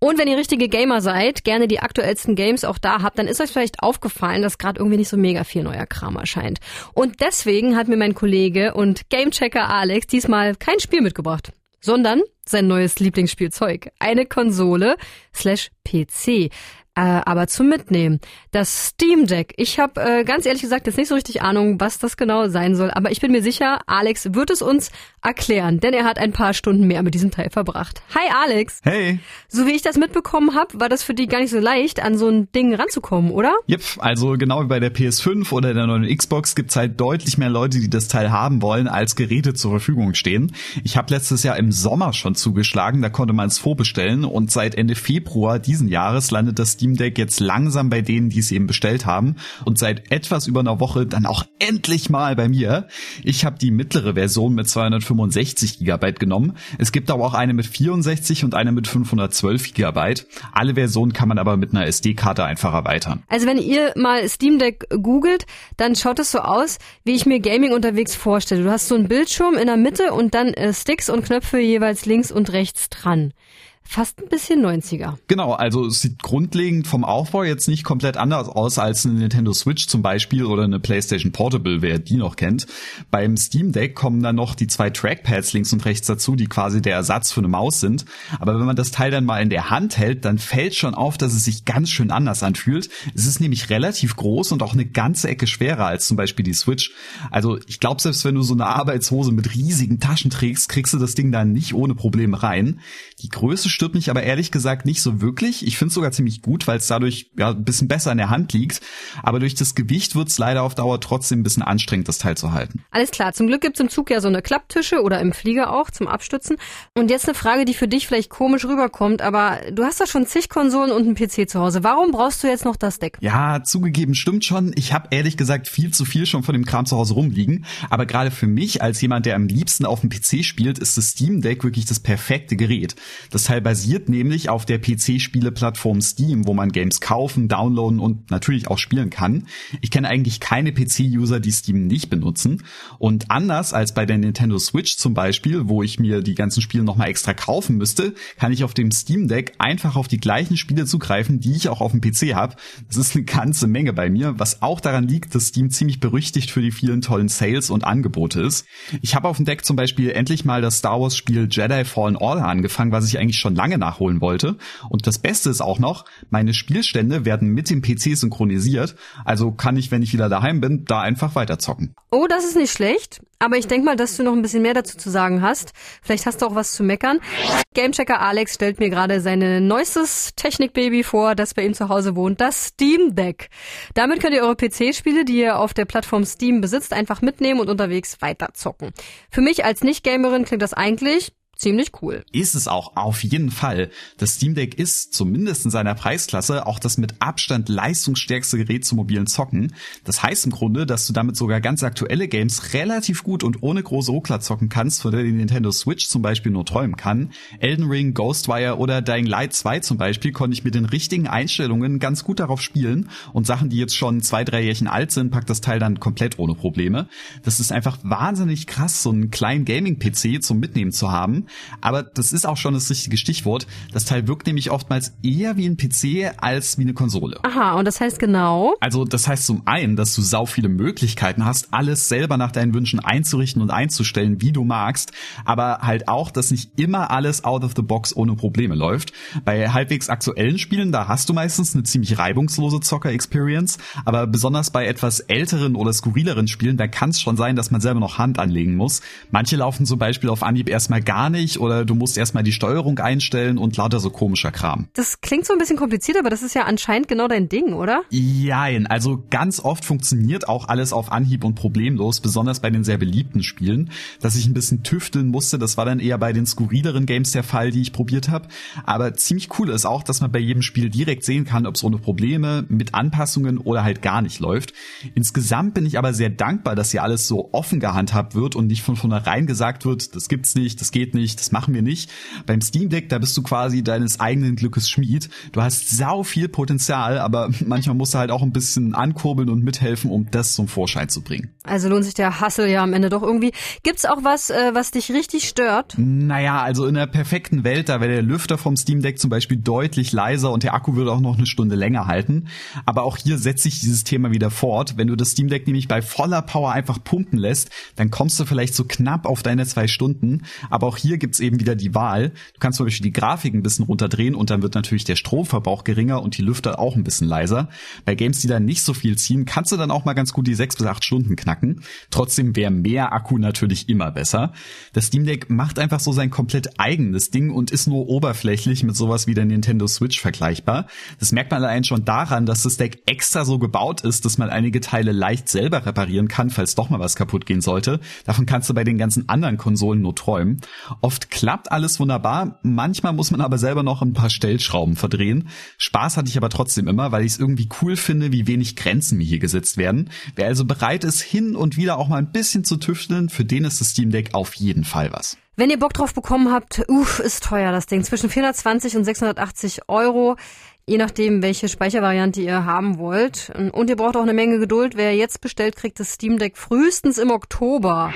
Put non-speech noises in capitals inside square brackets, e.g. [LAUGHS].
Und wenn ihr richtige Gamer seid, gerne die aktuellsten Games auch da habt, dann ist euch vielleicht aufgefallen, dass gerade irgendwie nicht so mega viel neuer Kram erscheint. Und deswegen hat mir mein Kollege und Gamechecker Alex diesmal kein Spiel mitgebracht, sondern sein neues Lieblingsspielzeug. Eine Konsole slash PC aber zum Mitnehmen. Das Steam Deck. Ich habe äh, ganz ehrlich gesagt jetzt nicht so richtig Ahnung, was das genau sein soll, aber ich bin mir sicher, Alex wird es uns erklären, denn er hat ein paar Stunden mehr mit diesem Teil verbracht. Hi Alex. Hey. So wie ich das mitbekommen habe, war das für dich gar nicht so leicht, an so ein Ding ranzukommen, oder? Yep, also genau wie bei der PS5 oder der neuen Xbox gibt's halt deutlich mehr Leute, die das Teil haben wollen, als Geräte zur Verfügung stehen. Ich habe letztes Jahr im Sommer schon zugeschlagen, da konnte man es vorbestellen und seit Ende Februar diesen Jahres landet das Steam Steam Deck jetzt langsam bei denen, die es eben bestellt haben und seit etwas über einer Woche dann auch endlich mal bei mir. Ich habe die mittlere Version mit 265 Gigabyte genommen. Es gibt aber auch eine mit 64 und eine mit 512 Gigabyte. Alle Versionen kann man aber mit einer SD-Karte einfach erweitern. Also wenn ihr mal Steam Deck googelt, dann schaut es so aus, wie ich mir Gaming unterwegs vorstelle. Du hast so einen Bildschirm in der Mitte und dann äh, Sticks und Knöpfe jeweils links und rechts dran fast ein bisschen 90er. Genau, also es sieht grundlegend vom Aufbau jetzt nicht komplett anders aus als eine Nintendo Switch zum Beispiel oder eine PlayStation Portable, wer die noch kennt. Beim Steam Deck kommen dann noch die zwei Trackpads links und rechts dazu, die quasi der Ersatz für eine Maus sind. Aber wenn man das Teil dann mal in der Hand hält, dann fällt schon auf, dass es sich ganz schön anders anfühlt. Es ist nämlich relativ groß und auch eine ganze Ecke schwerer als zum Beispiel die Switch. Also ich glaube, selbst wenn du so eine Arbeitshose mit riesigen Taschen trägst, kriegst du das Ding dann nicht ohne Probleme rein. Die Größe stört mich aber ehrlich gesagt nicht so wirklich. Ich finde es sogar ziemlich gut, weil es dadurch ja ein bisschen besser in der Hand liegt. Aber durch das Gewicht wird es leider auf Dauer trotzdem ein bisschen anstrengend, das Teil zu halten. Alles klar. Zum Glück gibt's im Zug ja so eine Klapptische oder im Flieger auch zum Abstützen. Und jetzt eine Frage, die für dich vielleicht komisch rüberkommt, aber du hast da schon zig Konsolen und einen PC zu Hause. Warum brauchst du jetzt noch das Deck? Ja, zugegeben, stimmt schon. Ich habe ehrlich gesagt viel zu viel schon von dem Kram zu Hause rumliegen. Aber gerade für mich als jemand, der am liebsten auf dem PC spielt, ist das Steam Deck wirklich das perfekte Gerät. Das Teil basiert nämlich auf der PC-Spieleplattform Steam, wo man Games kaufen, downloaden und natürlich auch spielen kann. Ich kenne eigentlich keine PC-User, die Steam nicht benutzen. Und anders als bei der Nintendo Switch zum Beispiel, wo ich mir die ganzen Spiele nochmal extra kaufen müsste, kann ich auf dem Steam Deck einfach auf die gleichen Spiele zugreifen, die ich auch auf dem PC habe. Das ist eine ganze Menge bei mir, was auch daran liegt, dass Steam ziemlich berüchtigt für die vielen tollen Sales und Angebote ist. Ich habe auf dem Deck zum Beispiel endlich mal das Star Wars Spiel Jedi Fallen Order angefangen, was ich eigentlich schon lange nachholen wollte. Und das Beste ist auch noch, meine Spielstände werden mit dem PC synchronisiert. Also kann ich, wenn ich wieder daheim bin, da einfach weiterzocken. Oh, das ist nicht schlecht. Aber ich denke mal, dass du noch ein bisschen mehr dazu zu sagen hast. Vielleicht hast du auch was zu meckern. Gamechecker Alex stellt mir gerade sein neuestes Technikbaby vor, das bei ihm zu Hause wohnt, das Steam Deck. Damit könnt ihr eure PC-Spiele, die ihr auf der Plattform Steam besitzt, einfach mitnehmen und unterwegs weiterzocken. Für mich als Nicht-Gamerin klingt das eigentlich ziemlich cool. Ist es auch, auf jeden Fall. Das Steam Deck ist, zumindest in seiner Preisklasse, auch das mit Abstand leistungsstärkste Gerät zum mobilen Zocken. Das heißt im Grunde, dass du damit sogar ganz aktuelle Games relativ gut und ohne große Ruckler zocken kannst, von der die Nintendo Switch zum Beispiel nur träumen kann. Elden Ring, Ghostwire oder Dying Light 2 zum Beispiel konnte ich mit den richtigen Einstellungen ganz gut darauf spielen und Sachen, die jetzt schon zwei, drei Jährchen alt sind, packt das Teil dann komplett ohne Probleme. Das ist einfach wahnsinnig krass, so einen kleinen Gaming-PC zum Mitnehmen zu haben. Aber das ist auch schon das richtige Stichwort. Das Teil wirkt nämlich oftmals eher wie ein PC als wie eine Konsole. Aha, und das heißt genau? Also das heißt zum einen, dass du sau viele Möglichkeiten hast, alles selber nach deinen Wünschen einzurichten und einzustellen, wie du magst, aber halt auch, dass nicht immer alles out of the box ohne Probleme läuft. Bei halbwegs aktuellen Spielen, da hast du meistens eine ziemlich reibungslose Zocker-Experience, aber besonders bei etwas älteren oder skurrileren Spielen, da kann es schon sein, dass man selber noch Hand anlegen muss. Manche laufen zum Beispiel auf Anhieb erstmal gar nicht nicht oder du musst erstmal die Steuerung einstellen und lauter so komischer Kram. Das klingt so ein bisschen kompliziert, aber das ist ja anscheinend genau dein Ding, oder? Jein, also ganz oft funktioniert auch alles auf Anhieb und problemlos, besonders bei den sehr beliebten Spielen. Dass ich ein bisschen tüfteln musste, das war dann eher bei den skurrileren Games der Fall, die ich probiert habe. Aber ziemlich cool ist auch, dass man bei jedem Spiel direkt sehen kann, ob es ohne Probleme, mit Anpassungen oder halt gar nicht läuft. Insgesamt bin ich aber sehr dankbar, dass hier alles so offen gehandhabt wird und nicht von vornherein gesagt wird, das gibt's nicht, das geht nicht, nicht, das machen wir nicht. Beim Steam Deck, da bist du quasi deines eigenen Glückes Schmied. Du hast sau viel Potenzial, aber [LAUGHS] manchmal musst du halt auch ein bisschen ankurbeln und mithelfen, um das zum Vorschein zu bringen. Also lohnt sich der Hassel ja am Ende doch irgendwie. Gibt's auch was, äh, was dich richtig stört? Naja, also in der perfekten Welt, da wäre der Lüfter vom Steam Deck zum Beispiel deutlich leiser und der Akku würde auch noch eine Stunde länger halten. Aber auch hier setzt sich dieses Thema wieder fort. Wenn du das Steam Deck nämlich bei voller Power einfach pumpen lässt, dann kommst du vielleicht so knapp auf deine zwei Stunden. Aber auch hier gibt's eben wieder die Wahl. Du kannst zum Beispiel die Grafik ein bisschen runterdrehen und dann wird natürlich der Stromverbrauch geringer und die Lüfter auch ein bisschen leiser. Bei Games, die dann nicht so viel ziehen, kannst du dann auch mal ganz gut die sechs bis acht Stunden knacken. Trotzdem wäre mehr Akku natürlich immer besser. Das Steam Deck macht einfach so sein komplett eigenes Ding und ist nur oberflächlich mit sowas wie der Nintendo Switch vergleichbar. Das merkt man allein schon daran, dass das Deck extra so gebaut ist, dass man einige Teile leicht selber reparieren kann, falls doch mal was kaputt gehen sollte. Davon kannst du bei den ganzen anderen Konsolen nur träumen. Oft klappt alles wunderbar, manchmal muss man aber selber noch ein paar Stellschrauben verdrehen. Spaß hatte ich aber trotzdem immer, weil ich es irgendwie cool finde, wie wenig Grenzen mir hier gesetzt werden. Wer also bereit ist, hin und wieder auch mal ein bisschen zu tüfteln, für den ist das Steam Deck auf jeden Fall was. Wenn ihr Bock drauf bekommen habt, uff, ist teuer das Ding. Zwischen 420 und 680 Euro je nachdem, welche Speichervariante ihr haben wollt. Und ihr braucht auch eine Menge Geduld. Wer jetzt bestellt, kriegt das Steam Deck frühestens im Oktober.